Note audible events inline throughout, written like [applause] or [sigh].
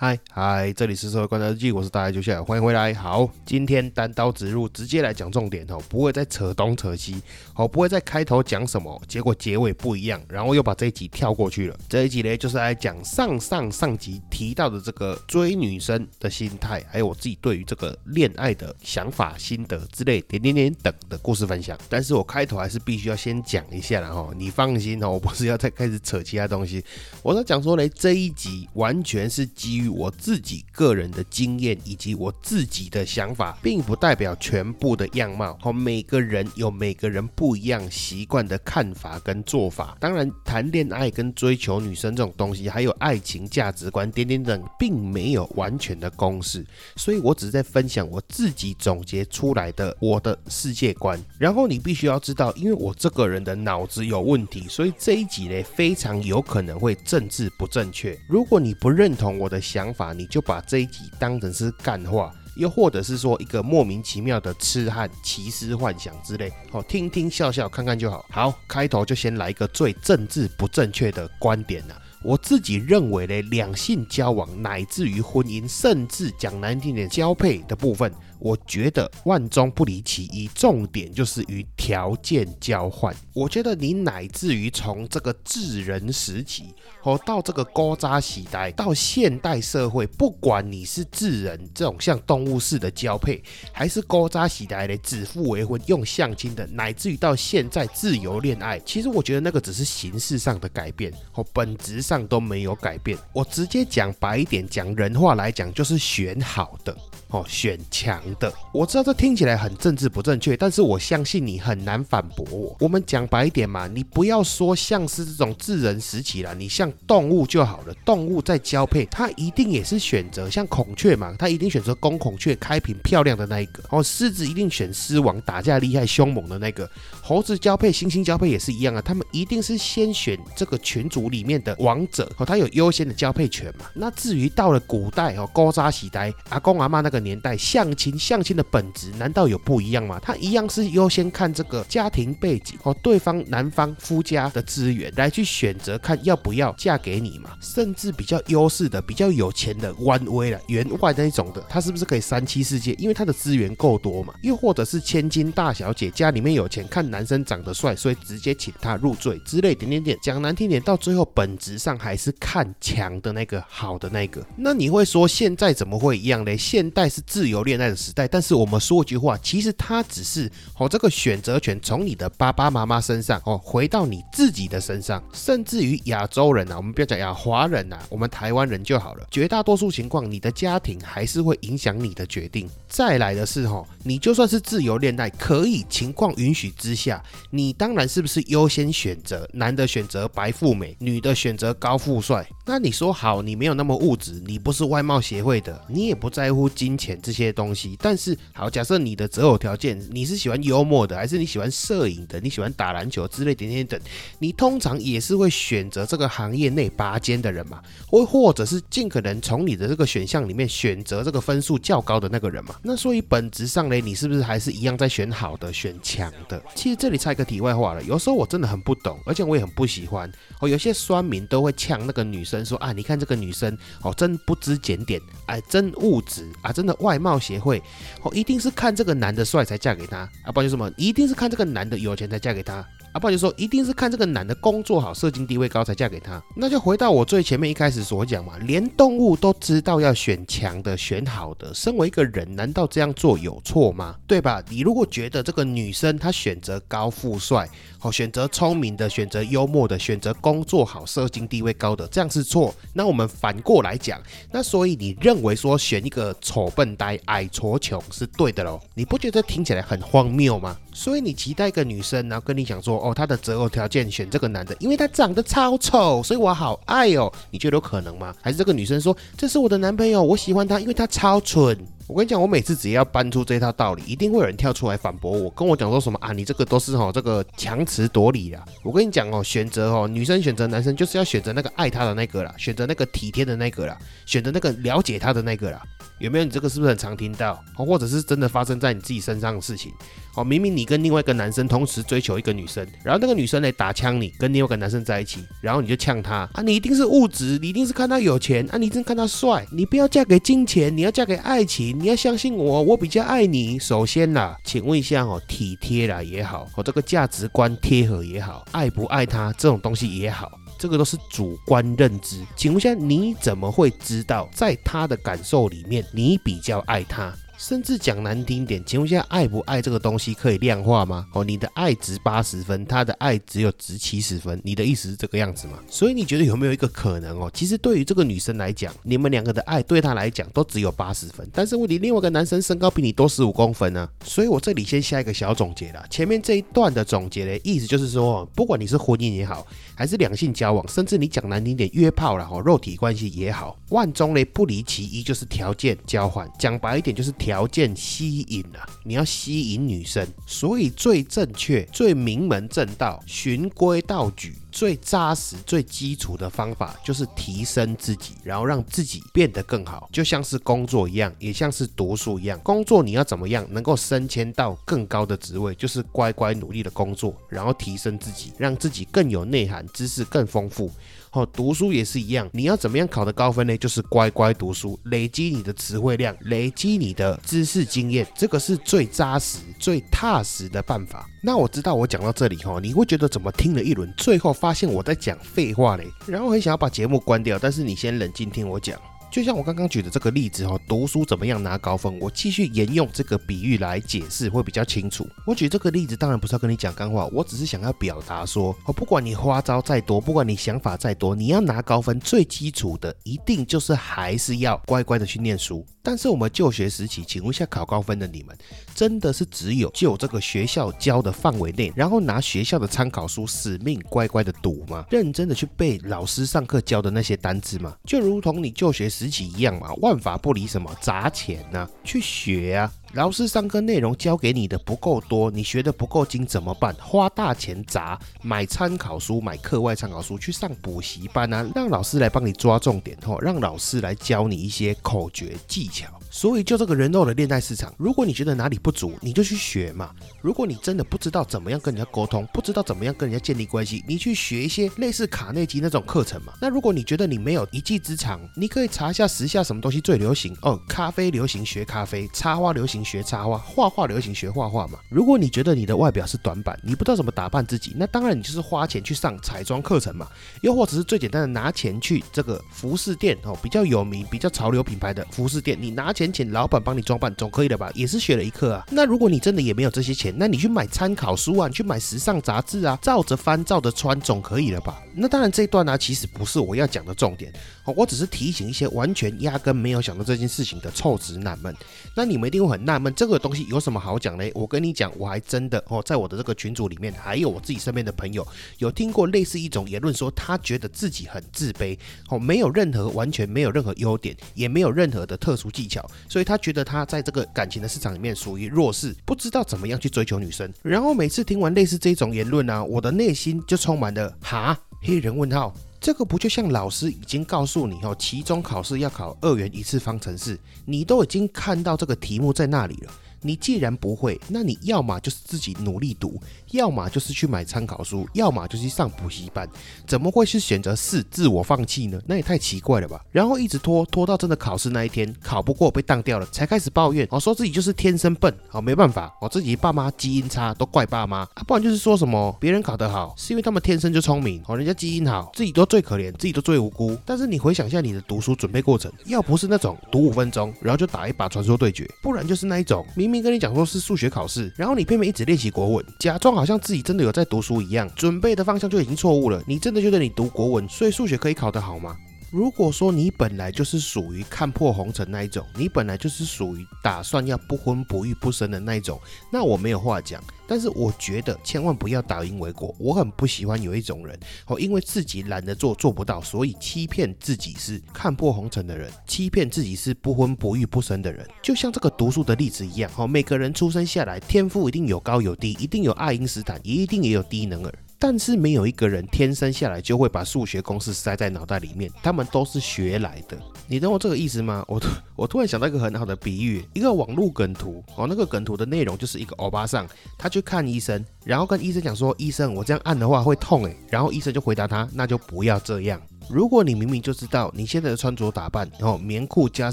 嗨嗨，这里是社会观察日记，我是大家就下，欢迎回来。好，今天单刀直入，直接来讲重点哦，不会再扯东扯西，哦，不会再开头讲什么，结果结尾不一样，然后又把这一集跳过去了。这一集呢，就是来讲上上上集提到的这个追女生的心态，还有我自己对于这个恋爱的想法、心得之类点点点等的故事分享。但是我开头还是必须要先讲一下了哈，你放心哦，我不是要再开始扯其他东西，我在讲说呢，这一集完全是基于。我自己个人的经验以及我自己的想法，并不代表全部的样貌。好，每个人有每个人不一样习惯的看法跟做法。当然，谈恋爱跟追求女生这种东西，还有爱情价值观点点等，并没有完全的公式。所以我只是在分享我自己总结出来的我的世界观。然后你必须要知道，因为我这个人的脑子有问题，所以这一集呢，非常有可能会政治不正确。如果你不认同我的想，想法，你就把这一集当成是干话，又或者是说一个莫名其妙的痴汉奇思幻想之类，好听听笑笑看看就好。好，开头就先来一个最政治不正确的观点了。我自己认为呢，两性交往乃至于婚姻，甚至讲难听点交配的部分。我觉得万中不离其一，重点就是与条件交换。我觉得你乃至于从这个智人时期，哦，到这个高扎喜代，到现代社会，不管你是智人这种像动物式的交配，还是高扎喜代的指腹为婚用相亲的，乃至于到现在自由恋爱，其实我觉得那个只是形式上的改变，哦，本质上都没有改变。我直接讲白一点，讲人话来讲，就是选好的。哦，选强的，我知道这听起来很政治不正确，但是我相信你很难反驳我。我们讲白一点嘛，你不要说像是这种智人时期了，你像动物就好了。动物在交配，它一定也是选择像孔雀嘛，它一定选择公孔雀，开屏漂亮的那一个。哦，狮子一定选狮王，打架厉害凶猛的那个。猴子交配，猩猩交配也是一样啊，他们一定是先选这个群组里面的王王者，哦，他有优先的交配权嘛。那至于到了古代哦，高扎喜呆阿公阿妈那个。年代相亲，相亲的本质难道有不一样吗？他一样是优先看这个家庭背景哦，对方男方夫家的资源来去选择看要不要嫁给你嘛。甚至比较优势的、比较有钱的、弯威了、员外那一种的，他是不是可以三妻四妾？因为他的资源够多嘛。又或者是千金大小姐家里面有钱，看男生长得帅，所以直接请他入赘之类点点点。讲难听点，到最后本质上上还是看强的那个好的那个。那你会说现在怎么会一样嘞？现代。是自由恋爱的时代，但是我们说一句话，其实它只是哦，这个选择权从你的爸爸妈妈身上哦，回到你自己的身上，甚至于亚洲人呐，我们不要讲亚华人呐，我们台湾人就好了。绝大多数情况，你的家庭还是会影响你的决定。再来的是哈，你就算是自由恋爱，可以情况允许之下，你当然是不是优先选择男的选择白富美，女的选择高富帅？那你说好，你没有那么物质，你不是外貌协会的，你也不在乎金。钱这些东西，但是好，假设你的择偶条件，你是喜欢幽默的，还是你喜欢摄影的，你喜欢打篮球之类点点等，你通常也是会选择这个行业内拔尖的人嘛，或或者是尽可能从你的这个选项里面选择这个分数较高的那个人嘛。那所以本质上呢，你是不是还是一样在选好的、选强的？其实这里插一个题外话了，有时候我真的很不懂，而且我也很不喜欢哦，有些酸民都会会呛那个女生说啊，你看这个女生哦，真不知检点，哎，真物质啊，真的。外貌协会，哦，一定是看这个男的帅才嫁给他啊，不然就什么，一定是看这个男的有钱才嫁给他啊，不然就说一定是看这个男的工作好、社经地位高才嫁给他。那就回到我最前面一开始所讲嘛，连动物都知道要选强的、选好的，身为一个人，难道这样做有错吗？对吧？你如果觉得这个女生她选择高富帅，好，选择聪明的，选择幽默的，选择工作好、社经地位高的，这样是错。那我们反过来讲，那所以你认为说选一个丑笨呆、矮矬穷是对的喽？你不觉得听起来很荒谬吗？所以你期待一个女生，然后跟你讲说，哦，她的择偶条件选这个男的，因为他长得超丑，所以我好爱哦。你觉得有可能吗？还是这个女生说，这是我的男朋友，我喜欢他，因为他超蠢。我跟你讲，我每次只要搬出这套道理，一定会有人跳出来反驳我，跟我讲说什么啊，你这个都是哦这个强词夺理啦。我跟你讲哦，选择哦，女生选择男生就是要选择那个爱她的那个啦，选择那个体贴的那个啦，选择那个了解她的那个啦。有没有？你这个是不是很常听到？哦，或者是真的发生在你自己身上的事情？哦，明明你跟另外一个男生同时追求一个女生，然后那个女生来打枪你，跟另外一个男生在一起，然后你就呛他啊，你一定是物质，你一定是看他有钱啊，你一定看他帅，你不要嫁给金钱，你要嫁给爱情，你要相信我，我比较爱你。首先啦，请问一下哦，体贴啦也好，哦这个价值观贴合也好，爱不爱他这种东西也好。这个都是主观认知，请问一下，你怎么会知道，在他的感受里面，你比较爱他？甚至讲难听点，请问一下，爱不爱这个东西可以量化吗？哦，你的爱值八十分，他的爱只有值七十分，你的意思是这个样子吗？所以你觉得有没有一个可能哦？其实对于这个女生来讲，你们两个的爱对她来讲都只有八十分，但是问题另外一个男生身高比你多十五公分呢？所以我这里先下一个小总结啦。前面这一段的总结的意思就是说，不管你是婚姻也好，还是两性交往，甚至你讲难听点约炮了哈，肉体关系也好，万中呢不离其一，就是条件交换。讲白一点就是。条件吸引啊，你要吸引女生，所以最正确、最名门正道、循规蹈矩、最扎实、最基础的方法，就是提升自己，然后让自己变得更好，就像是工作一样，也像是读书一样。工作你要怎么样能够升迁到更高的职位，就是乖乖努力的工作，然后提升自己，让自己更有内涵，知识更丰富。哦，读书也是一样，你要怎么样考得高分呢？就是乖乖读书，累积你的词汇量，累积你的知识经验，这个是最扎实、最踏实的办法。那我知道我讲到这里哈，你会觉得怎么听了一轮，最后发现我在讲废话嘞，然后很想要把节目关掉，但是你先冷静听我讲。就像我刚刚举的这个例子哈，读书怎么样拿高分？我继续沿用这个比喻来解释会比较清楚。我举这个例子当然不是要跟你讲干话，我只是想要表达说，哦，不管你花招再多，不管你想法再多，你要拿高分，最基础的一定就是还是要乖乖的去念书。但是我们就学时期，请问一下考高分的你们，真的是只有就这个学校教的范围内，然后拿学校的参考书死命乖乖的读吗？认真的去背老师上课教的那些单词吗？就如同你就学时时期一样嘛，万法不离什么砸钱呐，去学啊。老师上课内容教给你的不够多，你学的不够精怎么办？花大钱砸买参考书，买课外参考书，去上补习班啊，让老师来帮你抓重点哦，让老师来教你一些口诀技巧。所以，就这个人肉的恋爱市场，如果你觉得哪里不足，你就去学嘛。如果你真的不知道怎么样跟人家沟通，不知道怎么样跟人家建立关系，你去学一些类似卡内基那种课程嘛。那如果你觉得你没有一技之长，你可以查一下时下什么东西最流行哦。咖啡流行学咖啡，插花流行学插花，画画流行学画画嘛。如果你觉得你的外表是短板，你不知道怎么打扮自己，那当然你就是花钱去上彩妆课程嘛。又或者是最简单的拿钱去这个服饰店哦，比较有名、比较潮流品牌的服饰店，你拿。钱请老板帮你装扮总可以了吧？也是学了一课啊。那如果你真的也没有这些钱，那你去买参考书啊，你去买时尚杂志啊，照着翻，照着穿总可以了吧？那当然这一段呢，其实不是我要讲的重点哦，我只是提醒一些完全压根没有想到这件事情的臭直男们。那你们一定会很纳闷，这个东西有什么好讲嘞？我跟你讲，我还真的哦，在我的这个群组里面，还有我自己身边的朋友，有听过类似一种言论，说他觉得自己很自卑哦，没有任何完全没有任何优点，也没有任何的特殊技巧。所以他觉得他在这个感情的市场里面属于弱势，不知道怎么样去追求女生。然后每次听完类似这种言论呢，我的内心就充满了哈黑人问号。这个不就像老师已经告诉你哦，期中考试要考二元一次方程式，你都已经看到这个题目在那里了。你既然不会，那你要么就是自己努力读，要么就是去买参考书，要么就是上补习班。怎么会是选择四自我放弃呢？那也太奇怪了吧！然后一直拖拖到真的考试那一天，考不过被当掉了，才开始抱怨哦，说自己就是天生笨，好没办法，我自己爸妈基因差，都怪爸妈啊，不然就是说什么别人考得好，是因为他们天生就聪明，哦，人家基因好，自己都最可怜，自己都最无辜。但是你回想一下你的读书准备过程，要不是那种读五分钟，然后就打一把传说对决，不然就是那一种。明明跟你讲说是数学考试，然后你偏偏一直练习国文，假装好像自己真的有在读书一样，准备的方向就已经错误了。你真的觉得你读国文，所以数学可以考得好吗？如果说你本来就是属于看破红尘那一种，你本来就是属于打算要不婚不育不生的那一种，那我没有话讲。但是我觉得千万不要倒因为果。我很不喜欢有一种人哦，因为自己懒得做做不到，所以欺骗自己是看破红尘的人，欺骗自己是不婚不育不生的人。就像这个读书的例子一样哦，每个人出生下来天赋一定有高有低，一定有爱因斯坦，一定也有低能儿。但是没有一个人天生下来就会把数学公式塞在脑袋里面，他们都是学来的。你懂我这个意思吗？我突我突然想到一个很好的比喻，一个网络梗图哦，那个梗图的内容就是一个欧巴桑，他去看医生，然后跟医生讲说：“医生，我这样按的话会痛诶。”然后医生就回答他：“那就不要这样。”如果你明明就知道你现在的穿着打扮，然后棉裤加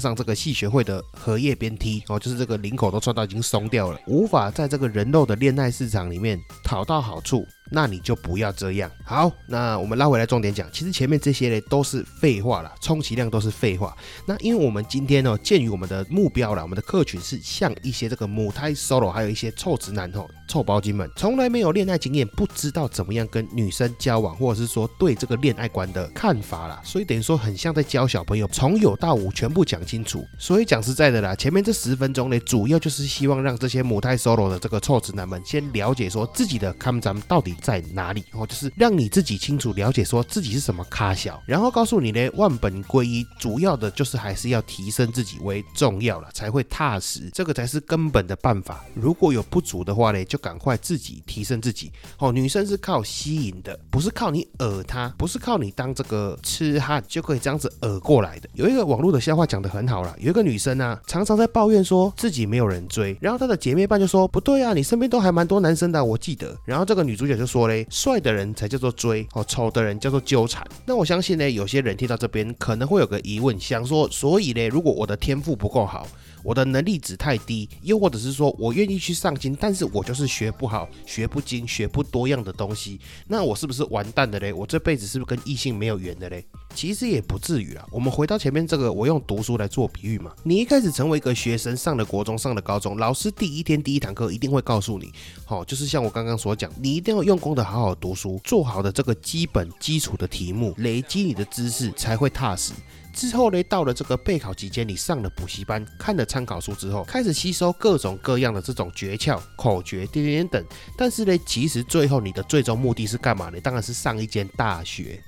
上这个系学会的荷叶边 T，哦，就是这个领口都穿到已经松掉了，无法在这个人肉的恋爱市场里面讨到好处。那你就不要这样。好，那我们拉回来重点讲，其实前面这些呢都是废话了，充其量都是废话。那因为我们今天呢，鉴于我们的目标啦，我们的客群是像一些这个母胎 solo，还有一些臭直男吼、臭包金们，从来没有恋爱经验，不知道怎么样跟女生交往，或者是说对这个恋爱观的看法啦。所以等于说很像在教小朋友，从有到无全部讲清楚。所以讲实在的啦，前面这十分钟呢，主要就是希望让这些母胎 solo 的这个臭直男们先了解说自己的 come 到底。在哪里？哦，就是让你自己清楚了解，说自己是什么咖小，然后告诉你呢，万本归一，主要的就是还是要提升自己为重要了，才会踏实，这个才是根本的办法。如果有不足的话呢，就赶快自己提升自己。哦，女生是靠吸引的，不是靠你讹她，不是靠你当这个痴汉就可以这样子讹过来的。有一个网络的笑话讲得很好了，有一个女生啊，常常在抱怨说自己没有人追，然后她的姐妹伴就说不对啊，你身边都还蛮多男生的，我记得。然后这个女主角就。说嘞，帅的人才叫做追哦，丑的人叫做纠缠。那我相信呢，有些人听到这边可能会有个疑问，想说，所以呢，如果我的天赋不够好，我的能力值太低，又或者是说我愿意去上进，但是我就是学不好、学不精、学不多样的东西，那我是不是完蛋的嘞？我这辈子是不是跟异性没有缘的嘞？其实也不至于啊。我们回到前面这个，我用读书来做比喻嘛。你一开始成为一个学生，上了国中，上了高中，老师第一天第一堂课一定会告诉你，好，就是像我刚刚所讲，你一定要用功的好好读书，做好的这个基本基础的题目，累积你的知识才会踏实。之后呢，到了这个备考期间，你上了补习班，看了参考书之后，开始吸收各种各样的这种诀窍、口诀、点点等。但是呢，其实最后你的最终目的是干嘛呢？当然是上一间大学。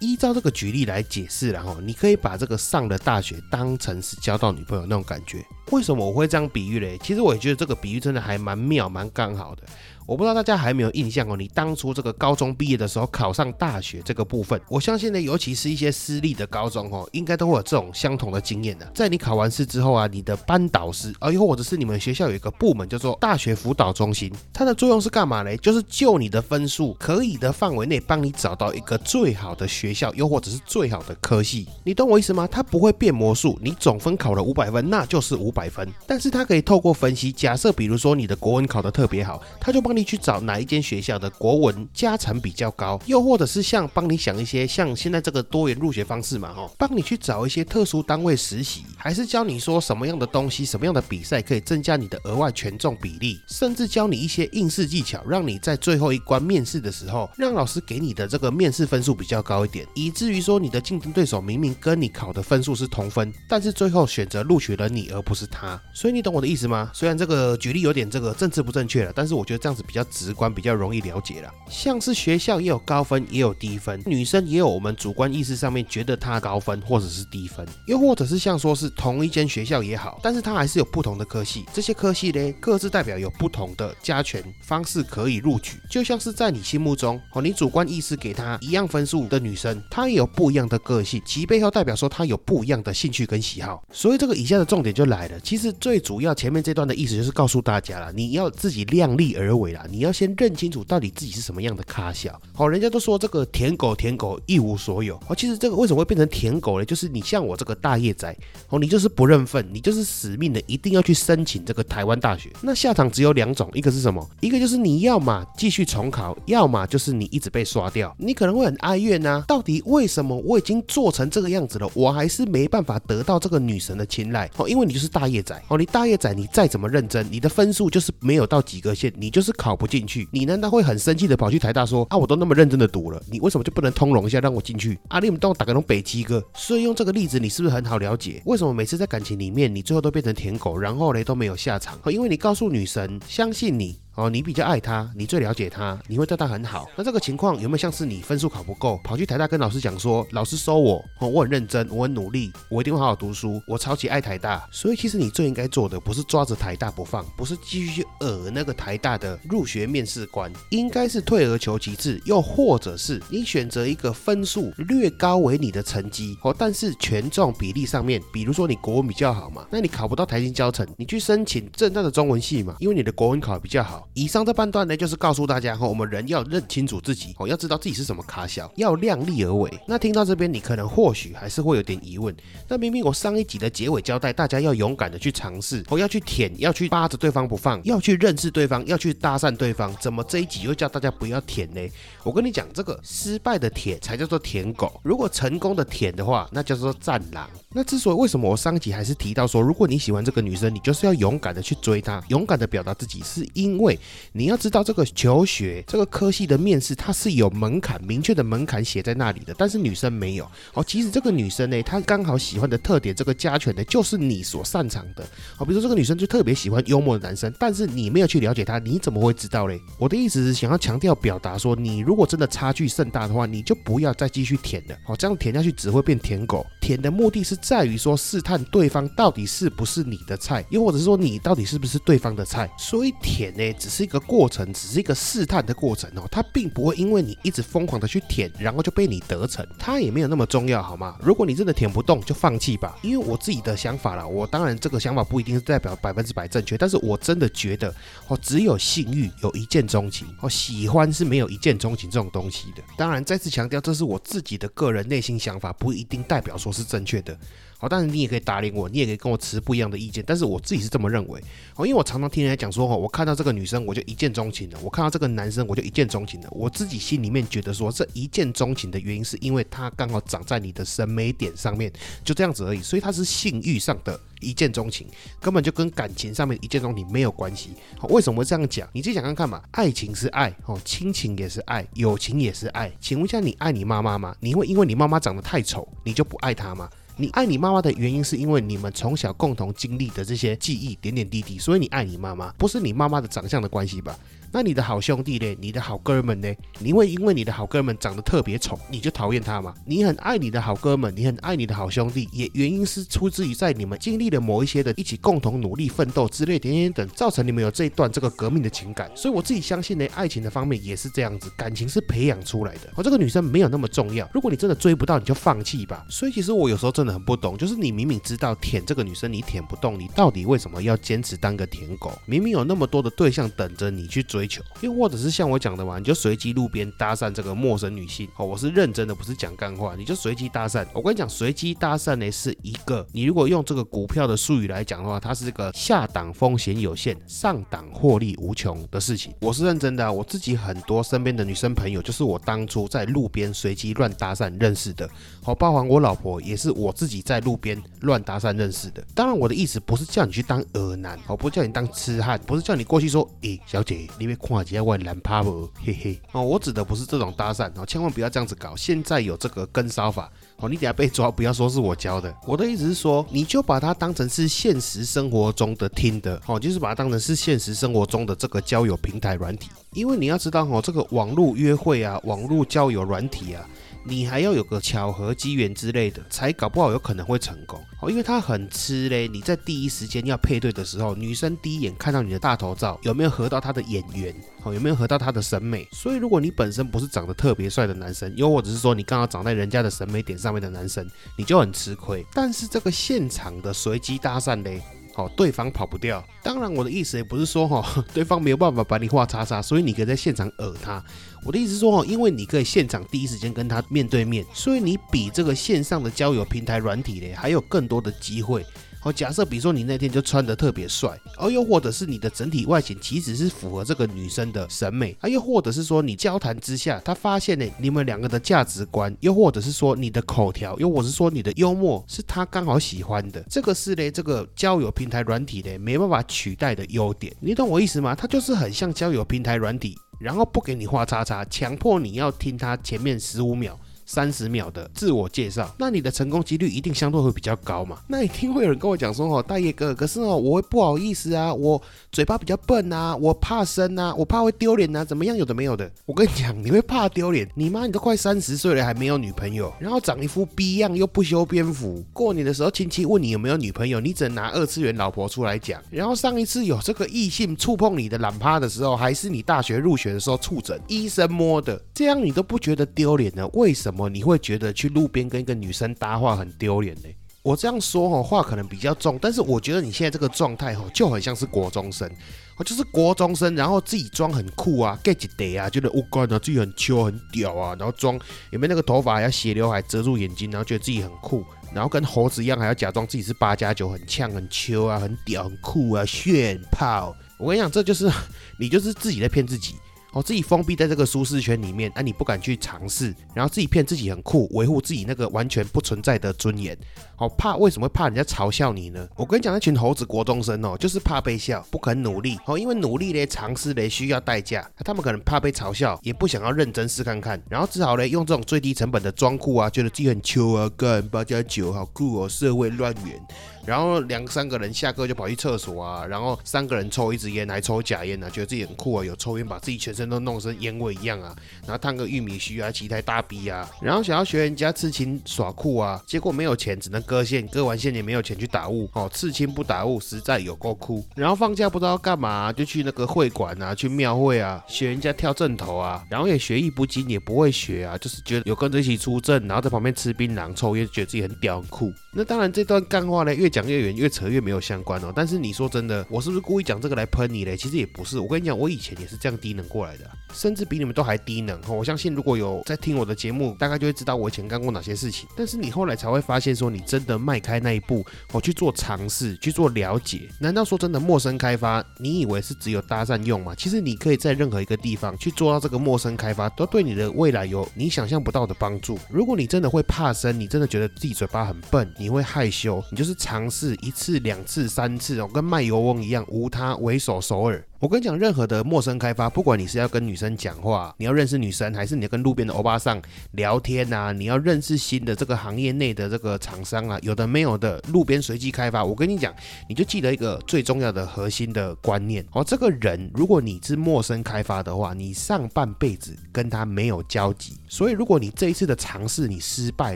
依照这个举例来解释，然后你可以把这个上了大学当成是交到女朋友那种感觉。为什么我会这样比喻嘞？其实我也觉得这个比喻真的还蛮妙、蛮刚好的。我不知道大家还没有印象哦，你当初这个高中毕业的时候考上大学这个部分，我相信呢，尤其是一些私立的高中哦，应该都会有这种相同的经验的。在你考完试之后啊，你的班导师，啊，又或者是你们学校有一个部门叫做大学辅导中心，它的作用是干嘛嘞？就是就你的分数可以的范围内，帮你找到一个最好的学校，又或者是最好的科系。你懂我意思吗？它不会变魔术，你总分考了五百分，那就是五百分。但是它可以透过分析，假设比如说你的国文考得特别好，它就帮你去找哪一间学校的国文加成比较高，又或者是像帮你想一些像现在这个多元入学方式嘛，哈，帮你去找一些特殊单位实习，还是教你说什么样的东西、什么样的比赛可以增加你的额外权重比例，甚至教你一些应试技巧，让你在最后一关面试的时候，让老师给你的这个面试分数比较高一点，以至于说你的竞争对手明明跟你考的分数是同分，但是最后选择录取了你而不是他。所以你懂我的意思吗？虽然这个举例有点这个政治不正确了，但是我觉得这样子。比较直观，比较容易了解了。像是学校也有高分，也有低分，女生也有我们主观意识上面觉得她高分或者是低分，又或者是像说是同一间学校也好，但是它还是有不同的科系。这些科系呢，各自代表有不同的加权方式可以录取。就像是在你心目中哦，你主观意识给她一样分数的女生，她也有不一样的个性，其背后代表说她有不一样的兴趣跟喜好。所以这个以下的重点就来了。其实最主要前面这段的意思就是告诉大家了，你要自己量力而为。你要先认清楚到底自己是什么样的咖小。好，人家都说这个舔狗舔狗一无所有。哦，其实这个为什么会变成舔狗呢？就是你像我这个大业仔，哦，你就是不认份，你就是死命的一定要去申请这个台湾大学。那下场只有两种，一个是什么？一个就是你要么继续重考，要么就是你一直被刷掉。你可能会很哀怨呐，到底为什么我已经做成这个样子了，我还是没办法得到这个女神的青睐？哦，因为你就是大大业仔哦，你大业仔，你再怎么认真，你的分数就是没有到及格线，你就是考跑不进去。你难道会很生气的跑去台大说啊，我都那么认真的读了，你为什么就不能通融一下让我进去？啊，你们都打个龙北七哥，所以用这个例子，你是不是很好了解为什么每次在感情里面，你最后都变成舔狗，然后嘞都没有下场？因为你告诉女神相信你。哦，你比较爱他，你最了解他，你会对他很好。那这个情况有没有像是你分数考不够，跑去台大跟老师讲说，老师收我，哦，我很认真，我很努力，我一定会好好读书，我超级爱台大。所以其实你最应该做的不是抓着台大不放，不是继续去讹那个台大的入学面试官，应该是退而求其次，又或者是你选择一个分数略高为你的成绩，哦，但是权重比例上面，比如说你国文比较好嘛，那你考不到台新教程，你去申请正大的中文系嘛，因为你的国文考比较好。以上这半段呢，就是告诉大家哈，我们人要认清楚自己哦，要知道自己是什么卡小，要量力而为。那听到这边，你可能或许还是会有点疑问。那明明我上一集的结尾交代，大家要勇敢的去尝试，哦要去舔，要去扒着对方不放，要去认识对方，要去搭讪对方，怎么这一集又叫大家不要舔呢？我跟你讲，这个失败的舔才叫做舔狗，如果成功的舔的话，那叫做战狼。那之所以为什么我上一集还是提到说，如果你喜欢这个女生，你就是要勇敢的去追她，勇敢的表达自己，是因为你要知道这个求学这个科系的面试，它是有门槛，明确的门槛写在那里的。但是女生没有哦，其实这个女生呢，她刚好喜欢的特点，这个加权呢，就是你所擅长的。好，比如说这个女生就特别喜欢幽默的男生，但是你没有去了解她，你怎么会知道嘞？我的意思是想要强调表达说，你如果真的差距甚大的话，你就不要再继续舔了。好，这样舔下去只会变舔狗。舔的目的是。在于说试探对方到底是不是你的菜，又或者是说你到底是不是对方的菜。所以舔呢，只是一个过程，只是一个试探的过程哦。它并不会因为你一直疯狂的去舔，然后就被你得逞。它也没有那么重要，好吗？如果你真的舔不动，就放弃吧。因为我自己的想法啦，我当然这个想法不一定是代表百分之百正确，但是我真的觉得哦，只有性欲有一见钟情哦，喜欢是没有一见钟情这种东西的。当然再次强调，这是我自己的个人内心想法，不一定代表说是正确的。好，但是你也可以打脸我，你也可以跟我持不一样的意见，但是我自己是这么认为。哦，因为我常常听人家讲说，哦，我看到这个女生我就一见钟情了，我看到这个男生我就一见钟情了。我自己心里面觉得说，这一见钟情的原因是因为他刚好长在你的审美点上面，就这样子而已。所以他是性欲上的一见钟情，根本就跟感情上面一见钟情没有关系。好，为什么这样讲？你自己想看看嘛。爱情是爱，哦，亲情也是爱，友情也是爱。请问一下，你爱你妈妈吗？你会因为你妈妈长得太丑，你就不爱她吗？你爱你妈妈的原因，是因为你们从小共同经历的这些记忆点点滴滴，所以你爱你妈妈，不是你妈妈的长相的关系吧？那你的好兄弟呢？你的好哥们呢？你会因为你的好哥们长得特别丑，你就讨厌他吗？你很爱你的好哥们，你很爱你的好兄弟，也原因是出自于在你们经历了某一些的一起共同努力奋斗之类点点等，造成你们有这一段这个革命的情感。所以我自己相信呢，爱情的方面也是这样子，感情是培养出来的。而这个女生没有那么重要，如果你真的追不到，你就放弃吧。所以其实我有时候真的很不懂，就是你明明知道舔这个女生你舔不动，你到底为什么要坚持当个舔狗？明明有那么多的对象等着你去追追求，又或者是。像我讲的嘛，你就随机路边搭讪这个陌生女性哦，我是认真的，不是讲干话，你就随机搭讪。我跟你讲，随机搭讪呢是一个，你如果用这个股票的术语来讲的话，它是个下档风险有限，上档获利无穷的事情。我是认真的，啊我自己很多身边的女生朋友，就是我当初在路边随机乱搭讪认识的，好，包含我老婆也是我自己在路边乱搭讪认识的。当然，我的意思不是叫你去当恶男，好，不叫你当痴汉，不是叫你过去说，诶，小姐，你因为看一下我的蓝趴无？嘿嘿哦，我指的不是这种搭讪哦，千万不要这样子搞。现在有这个跟骚法哦，你等下被抓，不要说是我教的。我的意思是说，你就把它当成是现实生活中的听的哦，就是把它当成是现实生活中的这个交友平台软体。因为你要知道哦，这个网络约会啊，网络交友软体啊。你还要有个巧合机缘之类的，才搞不好有可能会成功哦，因为它很吃嘞。你在第一时间要配对的时候，女生第一眼看到你的大头照，有没有合到她的眼缘？哦，有没有合到她的审美？所以如果你本身不是长得特别帅的男生，又或者是说你刚好长在人家的审美点上上面的男生，你就很吃亏。但是这个现场的随机搭讪嘞。哦，对方跑不掉。当然，我的意思也不是说哈，[laughs] 对方没有办法把你画叉叉，所以你可以在现场讹他。我的意思是说，因为你可以现场第一时间跟他面对面，所以你比这个线上的交友平台软体嘞还有更多的机会。哦，假设比如说你那天就穿的特别帅，哦，又或者是你的整体外形其实是符合这个女生的审美，啊，又或者是说你交谈之下，他发现呢你们两个的价值观，又或者是说你的口条，又或者是说你的幽默是他刚好喜欢的，这个是嘞这个交友平台软体嘞没办法取代的优点，你懂我意思吗？它就是很像交友平台软体，然后不给你画叉叉，强迫你要听他前面十五秒。三十秒的自我介绍，那你的成功几率一定相对会比较高嘛？那一定会有人跟我讲说哦，大叶哥，可是哦，我会不好意思啊，我嘴巴比较笨啊，我怕生啊，我怕会丢脸啊，怎么样？有的没有的。我跟你讲，你会怕丢脸？你妈，你都快三十岁了还没有女朋友，然后长一副逼样又不修边幅，过年的时候亲戚问你有没有女朋友，你只能拿二次元老婆出来讲。然后上一次有这个异性触碰你的懒趴的时候，还是你大学入学的时候触诊，医生摸的，这样你都不觉得丢脸呢？为什么？么你会觉得去路边跟一个女生搭话很丢脸呢？我这样说哈话可能比较重，但是我觉得你现在这个状态哈就很像是国中生，我就是国中生，然后自己装很酷啊，get 一啊，觉得我干啊自己很秋很屌啊，然后装有没有那个头发要斜刘海遮住眼睛，然后觉得自己很酷，然后跟猴子一样还要假装自己是八加九很呛很秋啊很屌很酷啊炫炮。我跟你讲，这就是 [laughs] 你就是自己在骗自己。哦，自己封闭在这个舒适圈里面，啊，你不敢去尝试，然后自己骗自己很酷，维护自己那个完全不存在的尊严。好怕，为什么会怕人家嘲笑你呢？我跟你讲，那群猴子国中生哦，就是怕被笑，不肯努力。哦，因为努力嘞，尝试嘞，需要代价。他们可能怕被嘲笑，也不想要认真试看看，然后只好嘞用这种最低成本的装酷啊，觉得自己很秋啊，干八加九好酷哦，社会乱源。然后两三个人下课就跑去厕所啊，然后三个人抽一支烟，还抽假烟呢，觉得自己很酷啊，有抽烟把自己全身都弄成烟味一样啊，然后烫个玉米须啊，骑台大逼啊，然后想要学人家刺青耍酷啊，结果没有钱，只能割线，割完线也没有钱去打雾哦，刺青不打雾实在有够酷。然后放假不知道干嘛，就去那个会馆啊，去庙会啊，学人家跳正头啊，然后也学艺不精，也不会学啊，就是觉得有跟着一起出阵，然后在旁边吃槟榔抽烟，觉得自己很屌很酷。那当然这段干话呢，越讲越远，越扯越没有相关哦。但是你说真的，我是不是故意讲这个来喷你嘞？其实也不是。我跟你讲，我以前也是这样低能过来的，甚至比你们都还低能。我相信如果有在听我的节目，大概就会知道我以前干过哪些事情。但是你后来才会发现，说你真的迈开那一步，我去做尝试，去做了解。难道说真的陌生开发，你以为是只有搭讪用吗？其实你可以在任何一个地方去做到这个陌生开发，都对你的未来有你想象不到的帮助。如果你真的会怕生，你真的觉得自己嘴巴很笨，你会害羞，你就是尝试一次、两次。三次哦，跟卖油翁一样，无他，为首首尔。我跟你讲，任何的陌生开发，不管你是要跟女生讲话，你要认识女生，还是你要跟路边的欧巴桑聊天啊，你要认识新的这个行业内的这个厂商啊，有的没有的，路边随机开发。我跟你讲，你就记得一个最重要的核心的观念哦，这个人如果你是陌生开发的话，你上半辈子跟他没有交集，所以如果你这一次的尝试你失败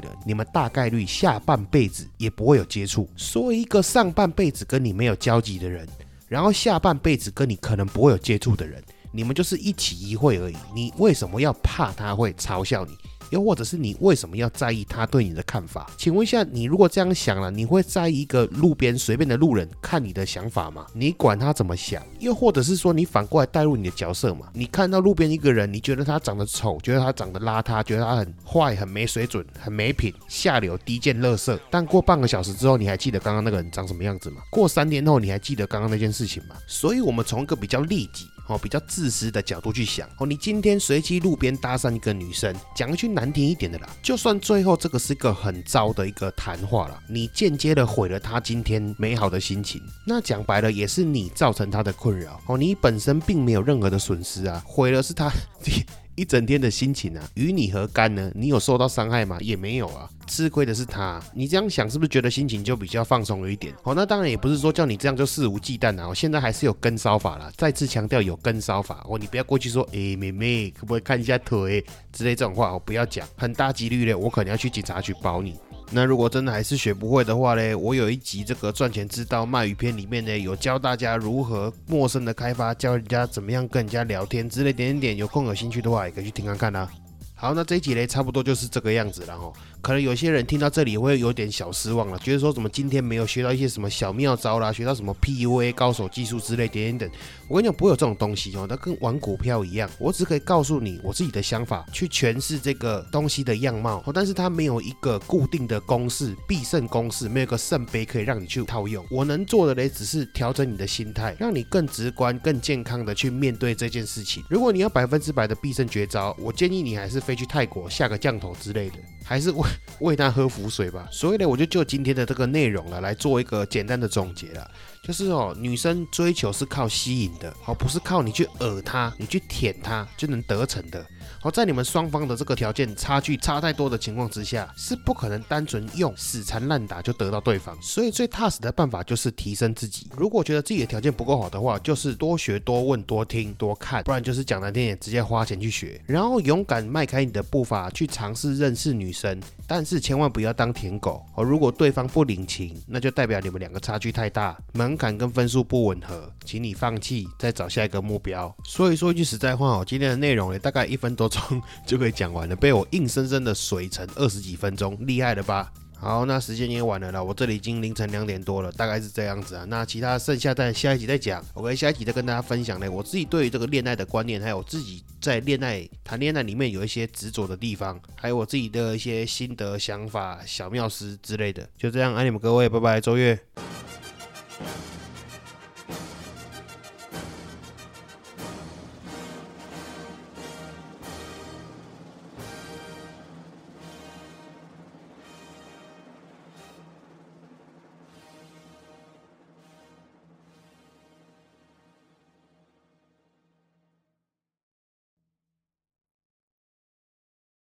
了，你们大概率下半辈子也不会有接触。所以一个上半辈子跟你没有交集的人。然后下半辈子跟你可能不会有接触的人，你们就是一起一会而已。你为什么要怕他会嘲笑你？又或者是你为什么要在意他对你的看法？请问一下，你如果这样想了，你会在意一个路边随便的路人看你的想法吗？你管他怎么想？又或者是说，你反过来带入你的角色嘛？你看到路边一个人，你觉得他长得丑，觉得他长得邋遢，觉得他很坏、很没水准、很没品、下流、低贱、垃圾。但过半个小时之后，你还记得刚刚那个人长什么样子吗？过三年后，你还记得刚刚那件事情吗？所以，我们从一个比较利己。哦，比较自私的角度去想哦，你今天随机路边搭上一个女生，讲一句难听一点的啦，就算最后这个是一个很糟的一个谈话了，你间接的毁了她今天美好的心情，那讲白了也是你造成她的困扰哦，你本身并没有任何的损失啊，毁了是她。[laughs] 一整天的心情啊，与你何干呢？你有受到伤害吗？也没有啊，吃亏的是他。你这样想是不是觉得心情就比较放松了一点？好，那当然也不是说叫你这样就肆无忌惮啊。我现在还是有跟骚法啦，再次强调有跟骚法哦。你不要过去说，哎，妹妹可不可以看一下腿之类这种话，我不要讲，很大几率嘞，我可能要去警察局保你。那如果真的还是学不会的话呢？我有一集这个赚钱之道卖鱼片里面呢，有教大家如何陌生的开发，教人家怎么样跟人家聊天之类点点点。有空有兴趣的话，也可以去听看看啦。好，那这一集呢，差不多就是这个样子了哈。可能有些人听到这里会有点小失望了，觉得说怎么今天没有学到一些什么小妙招啦，学到什么 PUA 高手技术之类点点等。我跟你讲，不会有这种东西哦，它跟玩股票一样，我只可以告诉你我自己的想法，去诠释这个东西的样貌，但是它没有一个固定的公式、必胜公式，没有个圣杯可以让你去套用。我能做的嘞，只是调整你的心态，让你更直观、更健康的去面对这件事情。如果你要百分之百的必胜绝招，我建议你还是飞去泰国下个降头之类的，还是喂喂他喝符水吧。所以呢，我就就今天的这个内容了，来做一个简单的总结了。就是哦，女生追求是靠吸引的，好，不是靠你去耳她，你去舔她就能得逞的。好，在你们双方的这个条件差距差太多的情况之下，是不可能单纯用死缠烂打就得到对方。所以最踏实的办法就是提升自己。如果觉得自己的条件不够好的话，就是多学、多问、多听、多看，不然就是讲难听点，直接花钱去学。然后勇敢迈开你的步伐去尝试认识女生，但是千万不要当舔狗。哦，如果对方不领情，那就代表你们两个差距太大，门槛跟分数不吻合，请你放弃，再找下一个目标。所以说一句实在话哦，今天的内容呢，大概一分多。[laughs] 钟就可以讲完了，被我硬生生的水成二十几分钟，厉害了吧？好，那时间也晚了啦，我这里已经凌晨两点多了，大概是这样子啊。那其他剩下在下一集再讲，OK，下一集再跟大家分享呢，我自己对于这个恋爱的观念，还有我自己在恋爱谈恋爱里面有一些执着的地方，还有我自己的一些心得想法、小妙思之类的，就这样，爱你们各位，拜拜，周月。